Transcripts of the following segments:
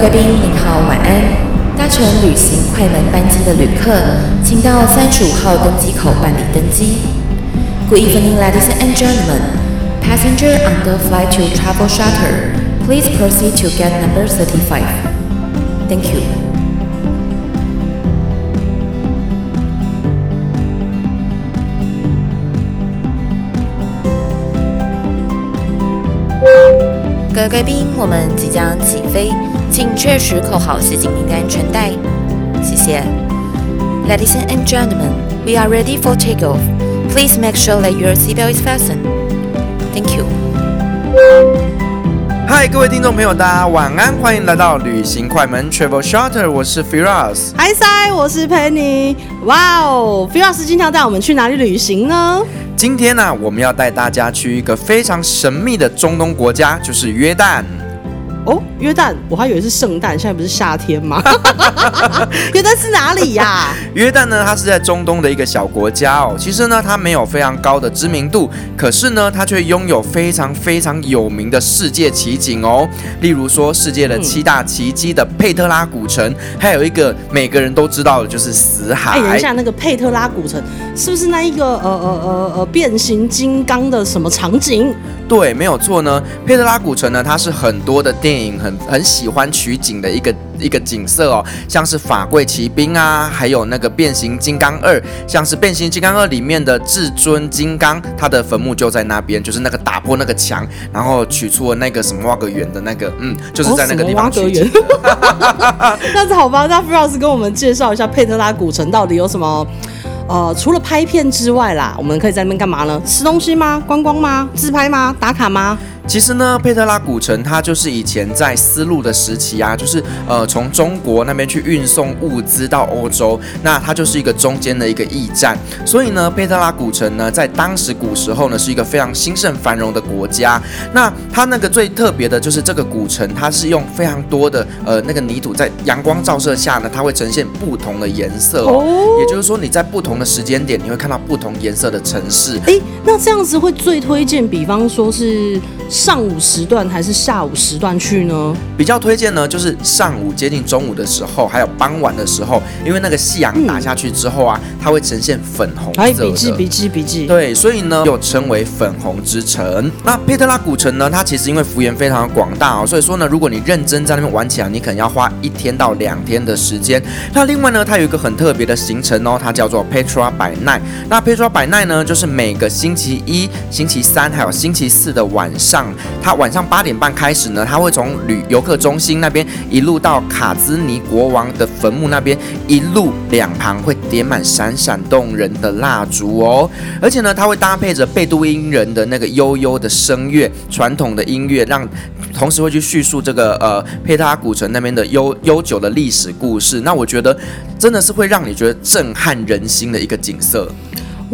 位贵宾您好，晚安。搭乘旅行快门班机的旅客，请到三十五号登机口办理登机。Good evening, ladies and gentlemen. Passenger on the flight to Travel shutter please proceed to gate number thirty-five. Thank you. 各位贵宾，我们即将起飞，请确实扣好系紧您的安全带。谢谢。Ladies and gentlemen, we are ready for takeoff. Please make sure that your seatbelt is fastened. Thank you. 嗨，各位听众朋友，大家晚安，欢迎来到旅行快门 Travel Shutter，我是 Firas。嗨塞，我是 Penny。哇哦，Firas 今天要带我们去哪里旅行呢？今天呢、啊，我们要带大家去一个非常神秘的中东国家，就是约旦。哦，约旦，我还以为是圣诞，现在不是夏天吗？约旦是哪里呀、啊？约旦呢，它是在中东的一个小国家哦。其实呢，它没有非常高的知名度，可是呢，它却拥有非常非常有名的世界奇景哦。例如说，世界的七大奇迹的佩特拉古城，还有一个每个人都知道的就是死海。哎，等一下，那个佩特拉古城是不是那一个呃呃呃呃变形金刚的什么场景？对，没有错呢。佩特拉古城呢，它是很多的电影很很喜欢取景的一个一个景色哦，像是法柜奇兵啊，还有那个变形金刚二，像是变形金刚二里面的至尊金刚，他的坟墓就在那边，就是那个打破那个墙，然后取出了那个什么挖个圆的那个，嗯，就是在那个地方取景。哦、那是好吧，那 Firas 跟我们介绍一下佩特拉古城到底有什么？呃，除了拍片之外啦，我们可以在那边干嘛呢？吃东西吗？观光吗？自拍吗？打卡吗？其实呢，佩特拉古城它就是以前在丝路的时期啊，就是呃从中国那边去运送物资到欧洲，那它就是一个中间的一个驿站。所以呢，佩特拉古城呢，在当时古时候呢，是一个非常兴盛繁荣的国家。那它那个最特别的就是这个古城，它是用非常多的呃那个泥土，在阳光照射下呢，它会呈现不同的颜色哦。也就是说，你在不同的时间点，你会看到不同颜色的城市。诶，那这样子会最推荐，比方说是。上午时段还是下午时段去呢？比较推荐呢，就是上午接近中午的时候，还有傍晚的时候，因为那个夕阳打下去之后啊，嗯、它会呈现粉红色的。哎，笔记笔记笔记。对，所以呢，又称为粉红之城。那佩特拉古城呢，它其实因为幅员非常的广大哦，所以说呢，如果你认真在那边玩起来，你可能要花一天到两天的时间。那另外呢，它有一个很特别的行程哦，它叫做 Petra by Night。那 Petra by Night 呢，就是每个星期一、星期三还有星期四的晚上。他晚上八点半开始呢，他会从旅游客中心那边一路到卡兹尼国王的坟墓那边，一路两旁会点满闪闪动人的蜡烛哦，而且呢，他会搭配着贝都因人的那个悠悠的声乐，传统的音乐，让同时会去叙述这个呃佩特拉古城那边的悠悠久的历史故事。那我觉得真的是会让你觉得震撼人心的一个景色。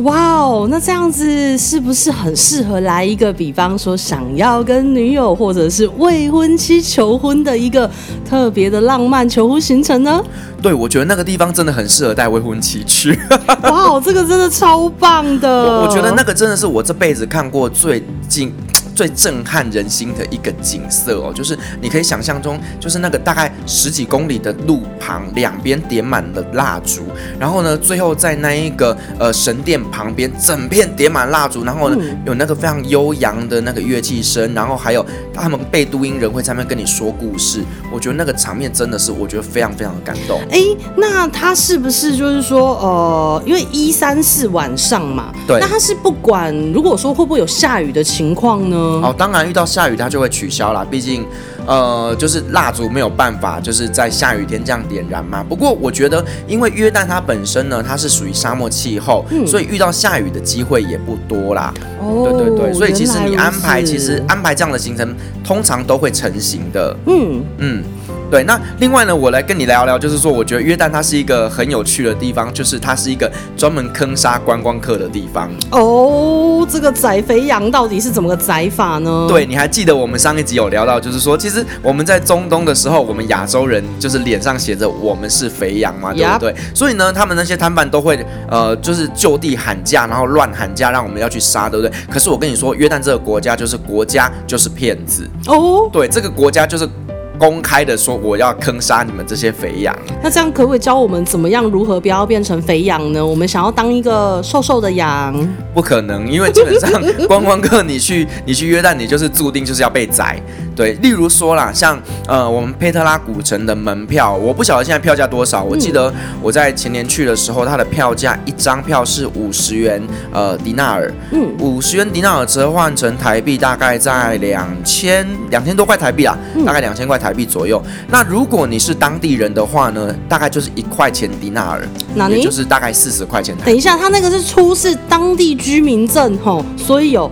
哇哦，那这样子是不是很适合来一个，比方说想要跟女友或者是未婚妻求婚的一个特别的浪漫求婚行程呢？对，我觉得那个地方真的很适合带未婚妻去。哇哦，这个真的超棒的。我，我觉得那个真的是我这辈子看过最近。最震撼人心的一个景色哦，就是你可以想象中，就是那个大概十几公里的路旁，两边点满了蜡烛，然后呢，最后在那一个呃神殿旁边，整片点满蜡烛，然后呢，有那个非常悠扬的那个乐器声，然后还有他们贝都因人会在那边跟你说故事，我觉得那个场面真的是我觉得非常非常的感动。哎，那他是不是就是说呃，因为一三四晚上嘛，对，那他是不管如果说会不会有下雨的情况呢？哦，当然遇到下雨它就会取消啦，毕竟，呃，就是蜡烛没有办法就是在下雨天这样点燃嘛。不过我觉得，因为约旦它本身呢，它是属于沙漠气候，嗯，所以遇到下雨的机会也不多啦。哦，对对对，所以其实你安排，其实安排这样的行程，通常都会成型的。嗯嗯。对，那另外呢，我来跟你聊聊，就是说，我觉得约旦它是一个很有趣的地方，就是它是一个专门坑杀观光客的地方。哦，这个宰肥羊到底是怎么个宰法呢？对，你还记得我们上一集有聊到，就是说，其实我们在中东的时候，我们亚洲人就是脸上写着“我们是肥羊”嘛，对不对？所以呢，他们那些摊贩都会呃，就是就地喊价，然后乱喊价，让我们要去杀，对不对？可是我跟你说，约旦这个国家就是国家就是骗子哦，对，这个国家就是。公开的说我要坑杀你们这些肥羊。那这样可不可以教我们怎么样如何不要变成肥羊呢？我们想要当一个瘦瘦的羊，不可能，因为基本上观 光客你去 你去约旦，你就是注定就是要被宰。对，例如说啦，像呃我们佩特拉古城的门票，我不晓得现在票价多少。我记得我在前年去的时候，它的票价一张票是五十元呃迪纳尔，嗯，五十元迪纳尔折换成台币大概在两千两千多块台币啊，大概两千块台币左右。那如果你是当地人的话呢，大概就是一块钱迪纳尔，那也就是大概四十块钱台币。等一下，他那个是出示当地居民证吼，所以有。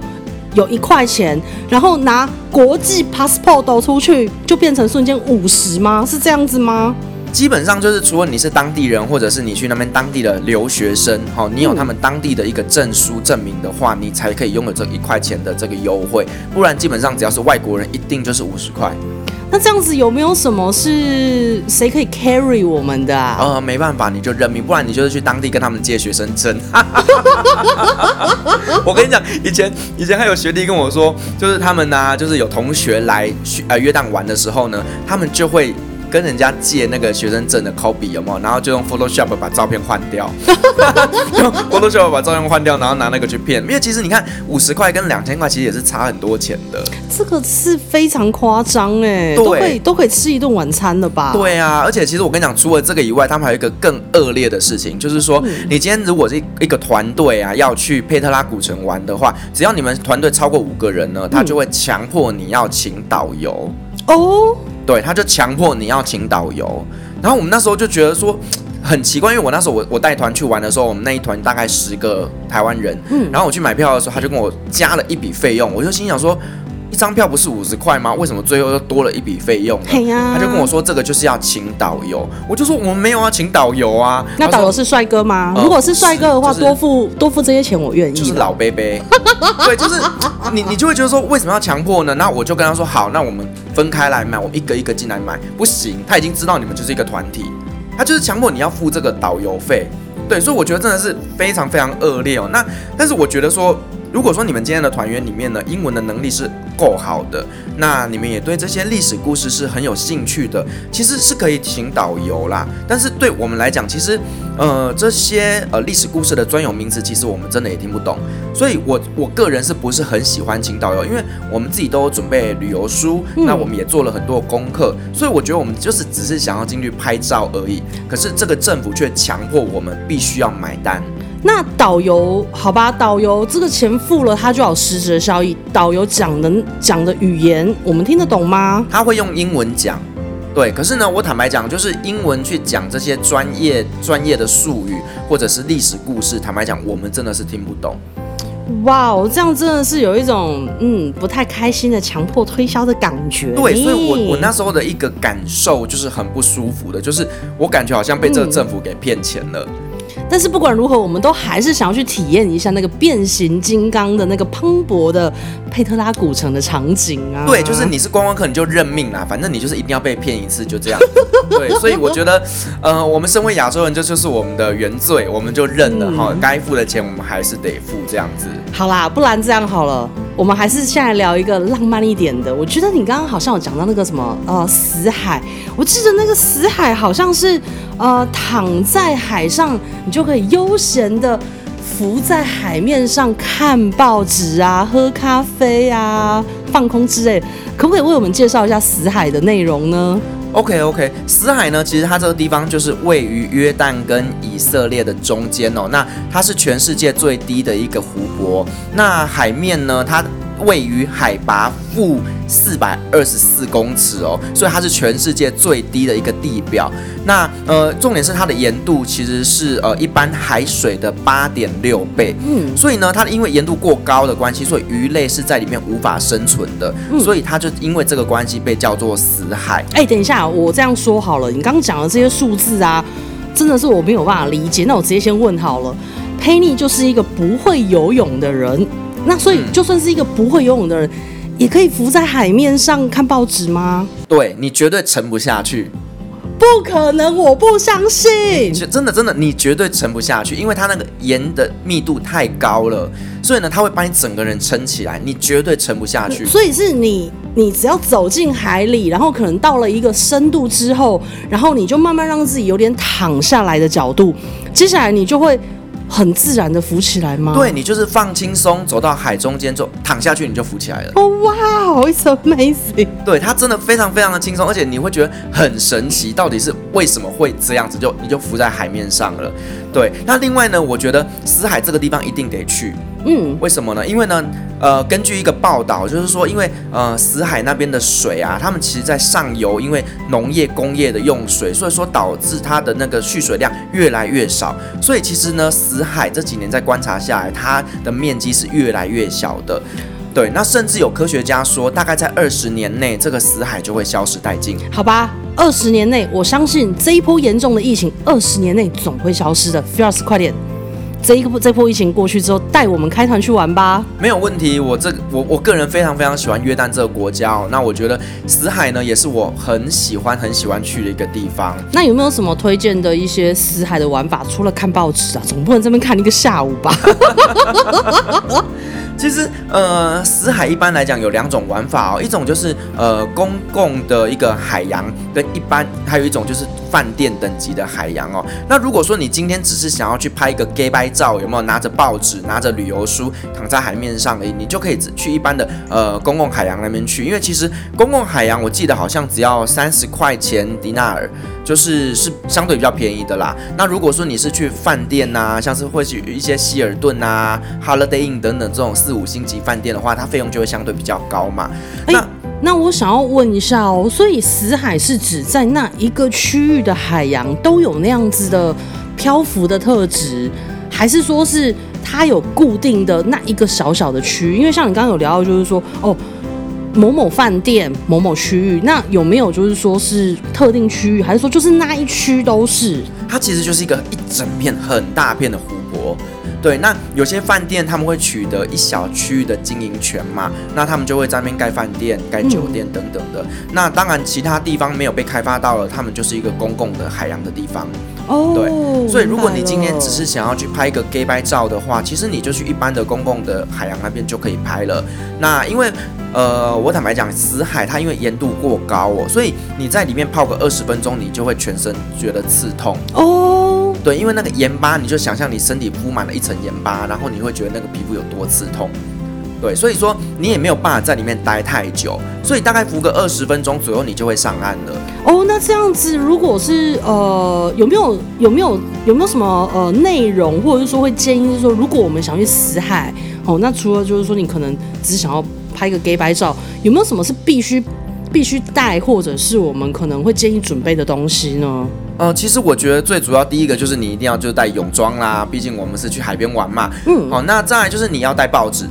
有一块钱，然后拿国际 passport 出去，就变成瞬间五十吗？是这样子吗？基本上就是，除了你是当地人，或者是你去那边当地的留学生，哈，你有他们当地的一个证书证明的话，你才可以拥有这一块钱的这个优惠。不然，基本上只要是外国人，一定就是五十块。那这样子有没有什么是谁可以 carry 我们的啊？呃，没办法，你就认命，不然你就是去当地跟他们借学生证。我跟你讲，以前以前还有学弟跟我说，就是他们呢、就是有同学来呃约旦玩的时候呢，他们就会。跟人家借那个学生证的 copy 有没有？然后就用 Photoshop 把照片换掉，用 Photoshop 把照片换掉，然后拿那个去骗。因为其实你看，五十块跟两千块其实也是差很多钱的。这个是非常夸张哎，都可以都可以吃一顿晚餐了吧？对啊，而且其实我跟你讲，除了这个以外，他们还有一个更恶劣的事情，就是说，嗯、你今天如果是一个团队啊，要去佩特拉古城玩的话，只要你们团队超过五个人呢，他就会强迫你要请导游哦。对，他就强迫你要请导游，然后我们那时候就觉得说很奇怪，因为我那时候我我带团去玩的时候，我们那一团大概十个台湾人，嗯，然后我去买票的时候，他就跟我加了一笔费用，我就心想说，一张票不是五十块吗？为什么最后又多了一笔费用呢？嘿呀，他就跟我说这个就是要请导游，我就说我们没有要请导游啊。那导游是帅哥吗？如果是帅哥的话，多付多付这些钱我愿意。就是老杯杯，对，就是你你就会觉得说为什么要强迫呢？那我就跟他说好，那我们。分开来买，我们一个一个进来买，不行，他已经知道你们就是一个团体，他就是强迫你要付这个导游费，对，所以我觉得真的是非常非常恶劣哦。那但是我觉得说。如果说你们今天的团员里面呢，英文的能力是够好的，那你们也对这些历史故事是很有兴趣的，其实是可以请导游啦。但是对我们来讲，其实呃这些呃历史故事的专有名词，其实我们真的也听不懂。所以我我个人是不是很喜欢请导游？因为我们自己都有准备旅游书，那我们也做了很多功课，所以我觉得我们就是只是想要进去拍照而已。可是这个政府却强迫我们必须要买单。那导游好吧，导游这个钱付了，他就有实质的效益。导游讲的讲的语言，我们听得懂吗？他会用英文讲，对。可是呢，我坦白讲，就是英文去讲这些专业专业的术语或者是历史故事，坦白讲，我们真的是听不懂。哇哦，这样真的是有一种嗯不太开心的强迫推销的感觉。对，所以我我那时候的一个感受就是很不舒服的，就是我感觉好像被这个政府给骗钱了。嗯但是不管如何，我们都还是想要去体验一下那个变形金刚的那个磅礴的佩特拉古城的场景啊！对，就是你是观光客，你就认命啦，反正你就是一定要被骗一次，就这样。对，所以我觉得，呃，我们身为亚洲人，这就是我们的原罪，我们就认了哈，该、嗯、付的钱我们还是得付，这样子。好啦，不然这样好了。我们还是先来聊一个浪漫一点的。我觉得你刚刚好像有讲到那个什么呃死海，我记得那个死海好像是呃躺在海上，你就可以悠闲的浮在海面上看报纸啊、喝咖啡啊、放空之类。可不可以为我们介绍一下死海的内容呢？OK OK，死海呢，其实它这个地方就是位于约旦跟以色列的中间哦。那它是全世界最低的一个湖泊。那海面呢，它位于海拔负四百二十四公尺哦，所以它是全世界最低的一个地表。那呃，重点是它的盐度其实是呃一般海水的八点六倍。嗯，所以呢，它因为盐度过高的关系，所以鱼类是在里面无法生存的。嗯，所以它就因为这个关系被叫做死海。哎，等一下，我这样说好了，你刚刚讲的这些数字啊，真的是我没有办法理解。那我直接先问好了，佩妮就是一个不会游泳的人。那所以，就算是一个不会游泳的人，嗯、也可以浮在海面上看报纸吗？对，你绝对沉不下去。不不可能，我不相信。真的真的，你绝对沉不下去，因为它那个盐的密度太高了，所以呢，它会把你整个人撑起来，你绝对沉不下去。所以是你，你只要走进海里，然后可能到了一个深度之后，然后你就慢慢让自己有点躺下来的角度，接下来你就会。很自然的浮起来吗？对，你就是放轻松，走到海中间就躺下去，你就浮起来了。哦哇，it's amazing！对，它真的非常非常的轻松，而且你会觉得很神奇，到底是为什么会这样子，就你就浮在海面上了。对，那另外呢，我觉得死海这个地方一定得去。嗯，为什么呢？因为呢，呃，根据一个报道，就是说，因为呃，死海那边的水啊，他们其实在上游，因为农业、工业的用水，所以说导致它的那个蓄水量越来越少。所以其实呢，死海这几年在观察下来，它的面积是越来越小的。对，那甚至有科学家说，大概在二十年内，这个死海就会消失殆尽。好吧，二十年内，我相信这一波严重的疫情，二十年内总会消失的。Firas，快点。这一个这波疫情过去之后，带我们开团去玩吧。没有问题，我这我我个人非常非常喜欢约旦这个国家哦。那我觉得死海呢，也是我很喜欢很喜欢去的一个地方。那有没有什么推荐的一些死海的玩法？除了看报纸啊，总不能这边看一个下午吧？其实，呃，死海一般来讲有两种玩法哦，一种就是呃公共的一个海洋，跟一般还有一种就是饭店等级的海洋哦。那如果说你今天只是想要去拍一个假摆照，有没有拿着报纸、拿着旅游书躺在海面上，你就可以去一般的呃公共海洋那边去，因为其实公共海洋我记得好像只要三十块钱迪纳尔。就是是相对比较便宜的啦。那如果说你是去饭店呐、啊，像是会去一些希尔顿啊、Holiday Inn 等等这种四五星级饭店的话，它费用就会相对比较高嘛。那、欸、那我想要问一下哦，所以死海是指在那一个区域的海洋都有那样子的漂浮的特质，还是说是它有固定的那一个小小的区域？因为像你刚刚有聊到，就是说哦。某某饭店某某区域，那有没有就是说是特定区域，还是说就是那一区都是？它其实就是一个一整片很大片的湖泊。对，那有些饭店他们会取得一小区域的经营权嘛，那他们就会在那边盖饭店、盖酒店等等的。那当然，其他地方没有被开发到了，他们就是一个公共的海洋的地方。哦，对，所以如果你今天只是想要去拍一个 gay 拍照的话，其实你就去一般的公共的海洋那边就可以拍了。那因为。呃，我坦白讲，死海它因为盐度过高哦，所以你在里面泡个二十分钟，你就会全身觉得刺痛哦。对，因为那个盐巴，你就想象你身体铺满了一层盐巴，然后你会觉得那个皮肤有多刺痛。对，所以说你也没有办法在里面待太久，所以大概浮个二十分钟左右，你就会上岸了。哦，那这样子，如果是呃，有没有有没有有没有什么呃内容，或者是说会建议，就是说如果我们想去死海，哦，那除了就是说你可能只是想要。拍个 gay 白照，有没有什么是必须必须带，或者是我们可能会建议准备的东西呢？呃，其实我觉得最主要第一个就是你一定要就带泳装啦，毕竟我们是去海边玩嘛。嗯，好，那再来就是你要带报纸，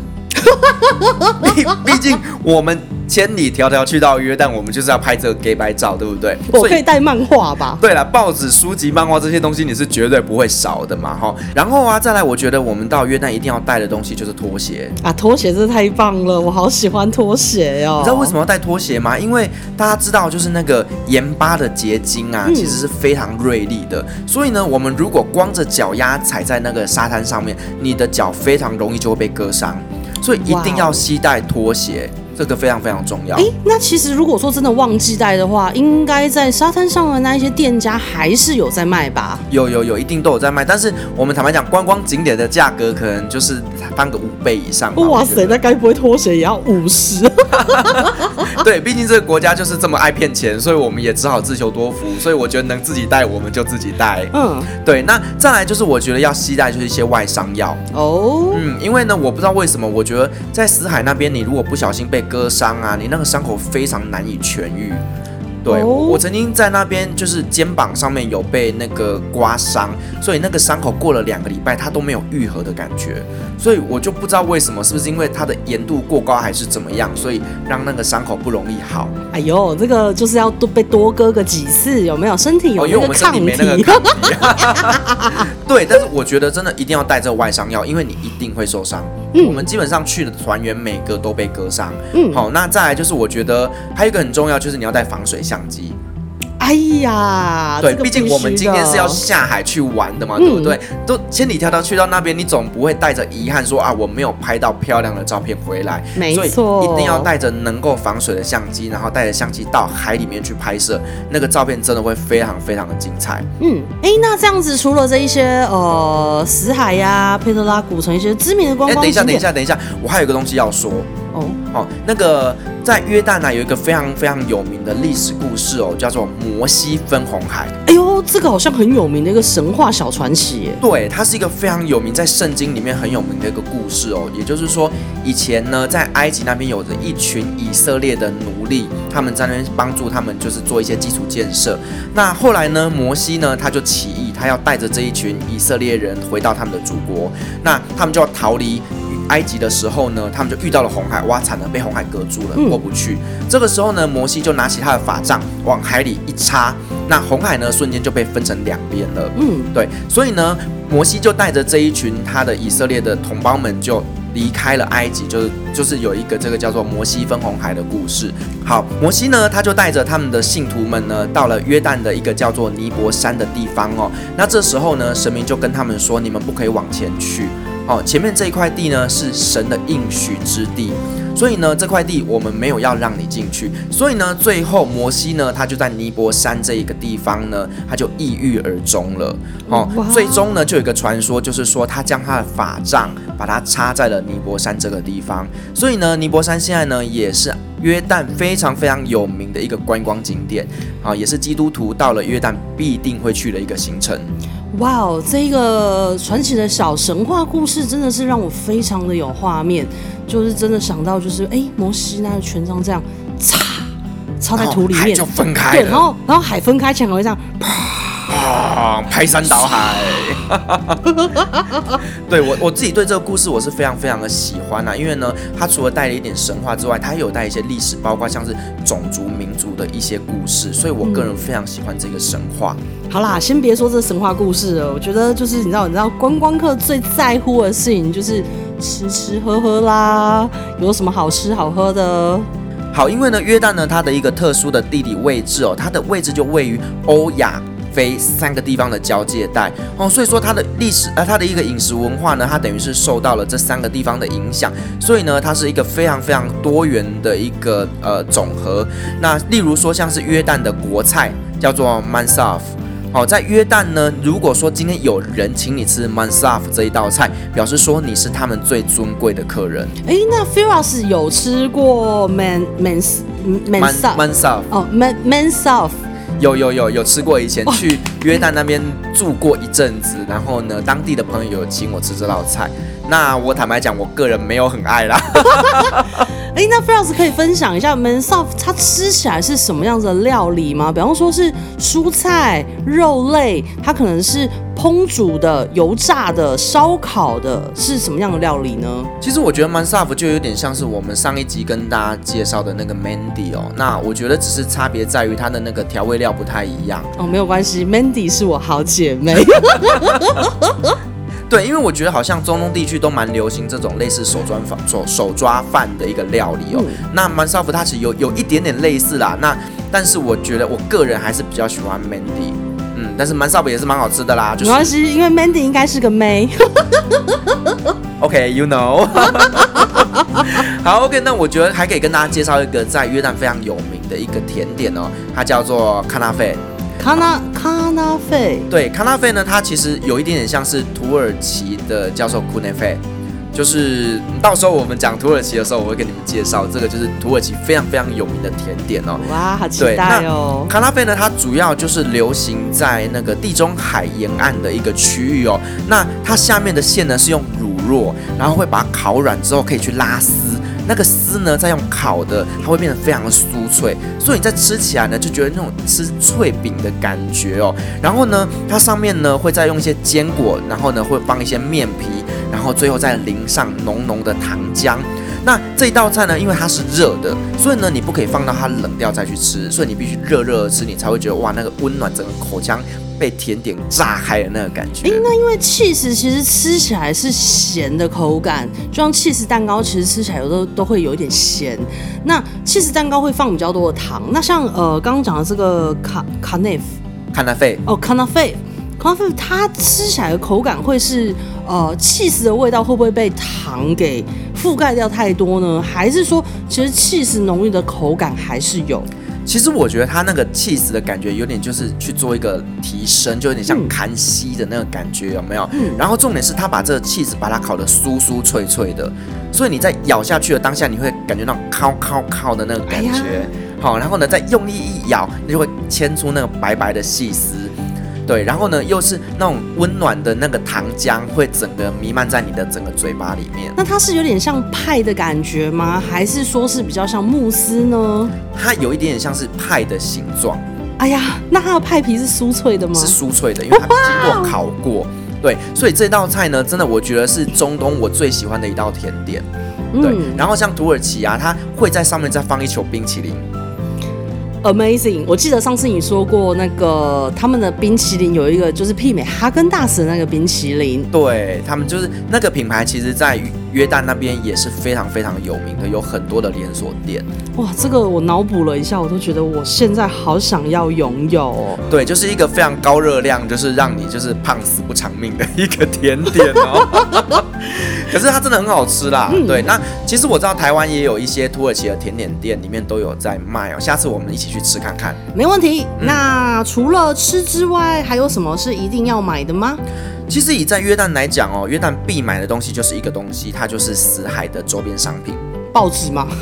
毕竟我们。千里迢迢去到约旦，我们就是要拍这个假摆照，对不对？我可以带漫画吧？对了，报纸、书籍、漫画这些东西你是绝对不会少的嘛，哈。然后啊，再来，我觉得我们到约旦一定要带的东西就是拖鞋啊，拖鞋真的太棒了，我好喜欢拖鞋哦。你知道为什么要带拖鞋吗？因为大家知道，就是那个盐巴的结晶啊，其实是非常锐利的，嗯、所以呢，我们如果光着脚丫踩在那个沙滩上面，你的脚非常容易就会被割伤，所以一定要携带拖鞋。这个非常非常重要。诶，那其实如果说真的忘记带的话，应该在沙滩上的那一些店家还是有在卖吧？有有有，一定都有在卖。但是我们坦白讲，观光景点的价格可能就是翻个五倍以上。哇塞，那该不会拖鞋也要五十？对，毕竟这个国家就是这么爱骗钱，所以我们也只好自求多福。所以我觉得能自己带，我们就自己带。嗯，对。那再来就是我觉得要携带就是一些外伤药。哦，嗯，因为呢，我不知道为什么，我觉得在死海那边，你如果不小心被割伤啊，你那个伤口非常难以痊愈。对，oh. 我曾经在那边就是肩膀上面有被那个刮伤，所以那个伤口过了两个礼拜，它都没有愈合的感觉。所以我就不知道为什么，是不是因为它的盐度过高，还是怎么样，所以让那个伤口不容易好。哎呦，这个就是要多被多割个几次，有没有？身体有那个抗体？哦、因为我们身体没那个 抗体。对，但是我觉得真的一定要带这个外伤药，因为你一定会受伤。嗯、我们基本上去的团员每个都被割伤。嗯，好，那再来就是我觉得还有一个很重要，就是你要带防水相机。哎呀，对，毕竟我们今天是要下海去玩的嘛，嗯、对不对？都千里迢迢去到那边，你总不会带着遗憾说啊，我没有拍到漂亮的照片回来。没错，一定要带着能够防水的相机，然后带着相机到海里面去拍摄，那个照片真的会非常非常的精彩。嗯，哎，那这样子除了这一些呃死海呀、啊、佩特拉古城一些知名的观光景点，等一下，等一下，等一下，我还有一个东西要说。哦，哦，那个在约旦呢，有一个非常非常有名的历史故事哦，叫做摩西分红海。哎呦，这个好像很有名的一个神话小传奇耶。对，它是一个非常有名，在圣经里面很有名的一个故事哦。也就是说，以前呢，在埃及那边有着一群以色列的奴隶，他们在那边帮助他们，就是做一些基础建设。那后来呢，摩西呢，他就起义，他要带着这一群以色列人回到他们的祖国，那他们就要逃离。埃及的时候呢，他们就遇到了红海，哇，惨了，被红海隔住了，过不去。嗯、这个时候呢，摩西就拿起他的法杖往海里一插，那红海呢，瞬间就被分成两边了。嗯，对，所以呢，摩西就带着这一群他的以色列的同胞们就离开了埃及，就是就是有一个这个叫做摩西分红海的故事。好，摩西呢，他就带着他们的信徒们呢，到了约旦的一个叫做尼泊山的地方哦。那这时候呢，神明就跟他们说，你们不可以往前去。哦，前面这一块地呢，是神的应许之地，所以呢，这块地我们没有要让你进去。所以呢，最后摩西呢，他就在尼泊山这一个地方呢，他就抑郁而终了。哦，最终呢，就有一个传说，就是说他将他的法杖把它插在了尼泊山这个地方。所以呢，尼泊山现在呢，也是约旦非常非常有名的一个观光景点啊，也是基督徒到了约旦必定会去的一个行程。哇哦，这个传奇的小神话故事真的是让我非常的有画面，就是真的想到就是哎，摩西那个权杖这样插插在土里面。就分开，对，然后然后海分开，前还会这样啪排山倒海。对我我自己对这个故事我是非常非常的喜欢啊，因为呢，它除了带了一点神话之外，它也有带一些历史，包括像是种族民族的一些故事，所以我个人非常喜欢这个神话。嗯好啦，先别说这神话故事了。我觉得就是你知道，你知道观光客最在乎的事情就是吃吃喝喝啦。有什么好吃好喝的？好，因为呢，约旦呢，它的一个特殊的地理位置哦，它的位置就位于欧亚非三个地方的交界带哦，所以说它的历史呃，它的一个饮食文化呢，它等于是受到了这三个地方的影响，所以呢，它是一个非常非常多元的一个呃总和。那例如说，像是约旦的国菜叫做 Mansaf。好，在约旦呢，如果说今天有人请你吃 Mansaf 这一道菜，表示说你是他们最尊贵的客人。哎，那 Firas 有吃过 Man Mans Mansaf Mansaf 哦，Man Mansaf 有有有有吃过，以前去约旦那边住过一阵子，然后呢，当地的朋友有请我吃这道菜。那我坦白讲，我个人没有很爱啦。哎，那 Firas 可以分享一下 Mansaf 它吃起来是什么样子的料理吗？比方说是蔬菜、肉类，它可能是烹煮的、油炸的、烧烤的，是什么样的料理呢？其实我觉得 Mansaf 就有点像是我们上一集跟大家介绍的那个 Mandy 哦。那我觉得只是差别在于它的那个调味料不太一样哦。没有关系，Mandy 是我好姐妹。对，因为我觉得好像中东地区都蛮流行这种类似手抓饭、手手抓饭的一个料理哦。嗯、那 Mansaf 它其实有有一点点类似啦。那但是我觉得我个人还是比较喜欢 Mandy，。嗯，但是 Mansaf 也是蛮好吃的啦。就是、没关系，因为 Mandy 应该是个妹。OK，you、okay, know。好，OK，那我觉得还可以跟大家介绍一个在约旦非常有名的一个甜点哦，它叫做卡纳菲。卡纳卡纳费，对，卡纳费呢，它其实有一点点像是土耳其的叫做库内费，就是到时候我们讲土耳其的时候，我会给你们介绍这个，就是土耳其非常非常有名的甜点哦。哇，好期待哦！卡纳费呢，它主要就是流行在那个地中海沿岸的一个区域哦。那它下面的馅呢是用乳酪，然后会把它烤软之后可以去拉丝。那个丝呢，再用烤的，它会变得非常的酥脆，所以你在吃起来呢，就觉得那种吃脆饼的感觉哦。然后呢，它上面呢会再用一些坚果，然后呢会放一些面皮，然后最后再淋上浓浓的糖浆。那这一道菜呢，因为它是热的，所以呢你不可以放到它冷掉再去吃，所以你必须热热的吃，你才会觉得哇，那个温暖整个口腔被甜点炸开的那个感觉。哎、欸，那因为起司其实吃起来是咸的口感，就像起司蛋糕，其实吃起来有时候都会有一点咸。那起司蛋糕会放比较多的糖。那像呃刚刚讲的这个卡卡内夫，卡纳费哦，卡纳菲，卡纳菲，它吃起来的口感会是呃起司的味道会不会被糖给覆盖掉太多呢？还是说其实起司浓郁的口感还是有？其实我觉得它那个起司的感觉有点就是去做一个提升，就有点像康熙的那个感觉，有没有？嗯。然后重点是它把这个起司把它烤得酥酥脆脆的，所以你在咬下去的当下，你会感觉到烤烤烤的那个感觉。好，然后呢，再用力一咬，你就会牵出那个白白的起司。对，然后呢，又是那种温暖的那个糖浆，会整个弥漫在你的整个嘴巴里面。那它是有点像派的感觉吗？还是说是比较像慕斯呢？它有一点点像是派的形状。哎呀，那它的派皮是酥脆的吗？是酥脆的，因为它经过烤过。对，所以这道菜呢，真的我觉得是中东我最喜欢的一道甜点。对，嗯、然后像土耳其啊，它会在上面再放一球冰淇淋。Amazing！我记得上次你说过，那个他们的冰淇淋有一个就是媲美哈根达斯的那个冰淇淋。对，他们就是那个品牌，其实在约旦那边也是非常非常有名的，有很多的连锁店。哇，这个我脑补了一下，我都觉得我现在好想要拥有哦。对，就是一个非常高热量，就是让你就是胖死不偿命的一个甜点哦。可是它真的很好吃啦。嗯、对，那其实我知道台湾也有一些土耳其的甜点店，里面都有在卖哦。下次我们一起去吃看看。没问题。嗯、那除了吃之外，还有什么是一定要买的吗？其实以在约旦来讲哦，约旦必买的东西就是一个东西，它就是死海的周边商品。报纸吗？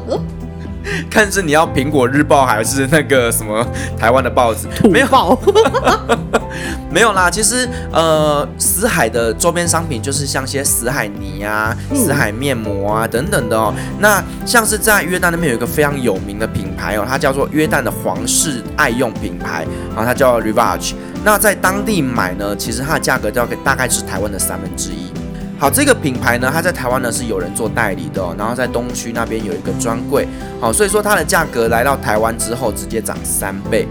看是你要苹果日报还是那个什么台湾的报纸？没有。没有啦，其实呃，死海的周边商品就是像些死海泥啊、嗯、死海面膜啊等等的哦。那像是在约旦那边有一个非常有名的品牌哦，它叫做约旦的皇室爱用品牌，然后它叫 Revage。那在当地买呢，其实它的价格大概大概是台湾的三分之一。好，这个品牌呢，它在台湾呢是有人做代理的，然后在东区那边有一个专柜。好，所以说它的价格来到台湾之后直接涨三倍。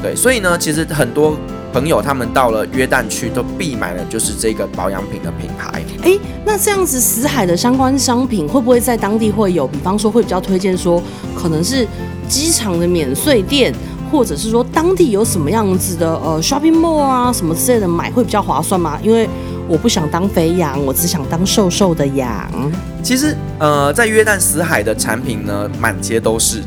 对，所以呢，其实很多。朋友他们到了约旦去都必买的就是这个保养品的品牌。哎，那这样子死海的相关商品会不会在当地会有？比方说会比较推荐说，可能是机场的免税店，或者是说当地有什么样子的呃 shopping mall 啊什么之类的买会比较划算吗？因为我不想当肥羊，我只想当瘦瘦的羊。其实呃，在约旦死海的产品呢，满街都是。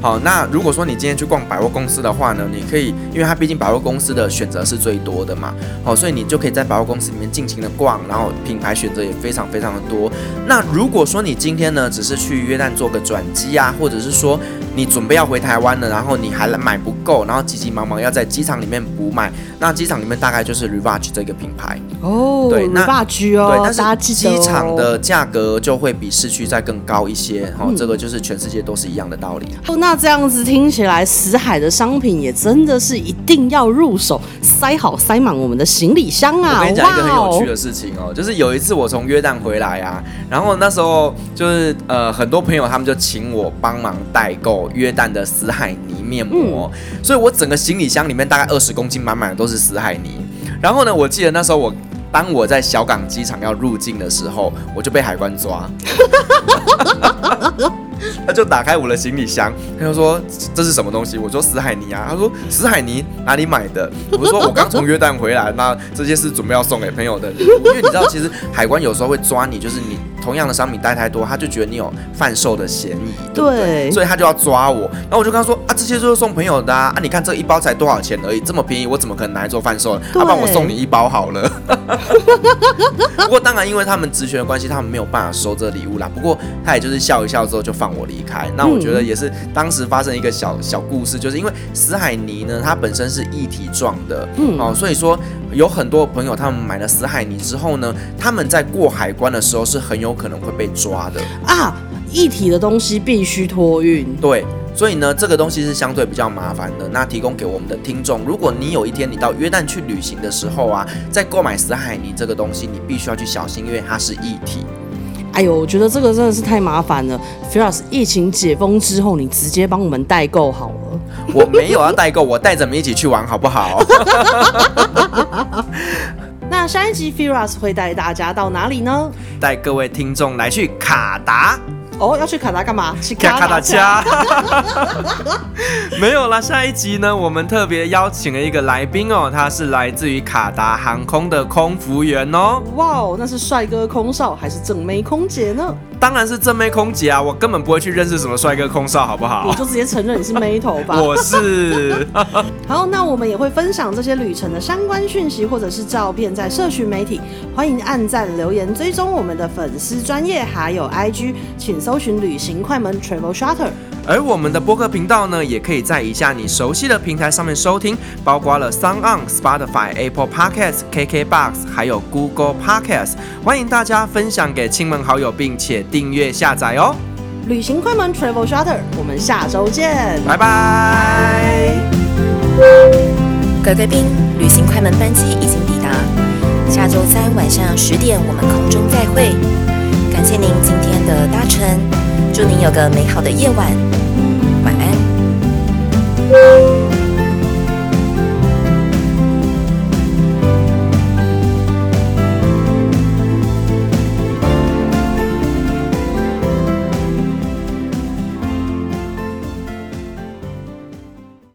好，那如果说你今天去逛百货公司的话呢，你可以，因为它毕竟百货公司的选择是最多的嘛，好，所以你就可以在百货公司里面尽情的逛，然后品牌选择也非常非常的多。那如果说你今天呢，只是去约旦做个转机啊，或者是说你准备要回台湾了，然后你还买不够，然后急急忙忙要在机场里面补买，那机场里面大概就是 Revage 这个品牌哦，对，Rivage 哦，对，但是机场的价格就会比市区再更高一些，好，这个就是全世界都是一样的道理。哦，那。这样子听起来，死海的商品也真的是一定要入手，塞好塞满我们的行李箱啊！我跟你讲一个很有趣的事情哦，就是有一次我从约旦回来啊，然后那时候就是呃很多朋友他们就请我帮忙代购约旦的死海泥面膜，嗯、所以我整个行李箱里面大概二十公斤满满的都是死海泥。然后呢，我记得那时候我当我在小港机场要入境的时候，我就被海关抓。他就打开我的行李箱，他就说，这是什么东西？我说死海泥啊。他说死海泥哪里买的？我说我刚从约旦回来，那这些是准备要送给朋友的礼物。因为你知道，其实海关有时候会抓你，就是你。同样的商品带太多，他就觉得你有贩售的嫌疑，对不对？对，所以他就要抓我。然后我就跟他说啊，这些就是送朋友的啊，啊你看这一包才多少钱而已，这么便宜，我怎么可能拿来做贩售？要不然我送你一包好了。不过当然，因为他们职权的关系，他们没有办法收这礼物啦。不过他也就是笑一笑之后就放我离开。那我觉得也是当时发生一个小小故事，就是因为死海泥呢，它本身是液体状的，嗯哦，所以说。有很多朋友，他们买了死海泥之后呢，他们在过海关的时候是很有可能会被抓的啊！一体的东西必须托运，对，所以呢，这个东西是相对比较麻烦的。那提供给我们的听众，如果你有一天你到约旦去旅行的时候啊，在购买死海泥这个东西，你必须要去小心，因为它是一体。哎呦，我觉得这个真的是太麻烦了。Firas，疫情解封之后，你直接帮我们代购好了。我没有要代购，我带着你们一起去玩，好不好？那下一集 Firas 会带大家到哪里呢？带各位听众来去卡达。哦，要去卡达干嘛？去卡卡达家。没有啦，下一集呢，我们特别邀请了一个来宾哦，他是来自于卡达航空的空服员哦。哇哦，那是帅哥空少还是正妹空姐呢？当然是正妹空姐啊！我根本不会去认识什么帅哥空少，好不好？我就直接承认你是妹头吧。我是。好，那我们也会分享这些旅程的相关讯息或者是照片在社群媒体，欢迎按赞留言追踪我们的粉丝专业还有 IG，请搜寻旅行快门 Travel Shutter。而我们的播客频道呢，也可以在以下你熟悉的平台上面收听，包括了 SoundOn、Spotify、Apple Podcasts、KKBox，还有 Google Podcasts。欢迎大家分享给亲朋好友，并且订阅下载哦。旅行快门 Travel Shutter，我们下周见，拜拜。各位贵宾，旅行快门班机已经抵达，下周三晚上十点我们空中再会。感谢您今天的搭乘，祝您有个美好的夜晚。晚安。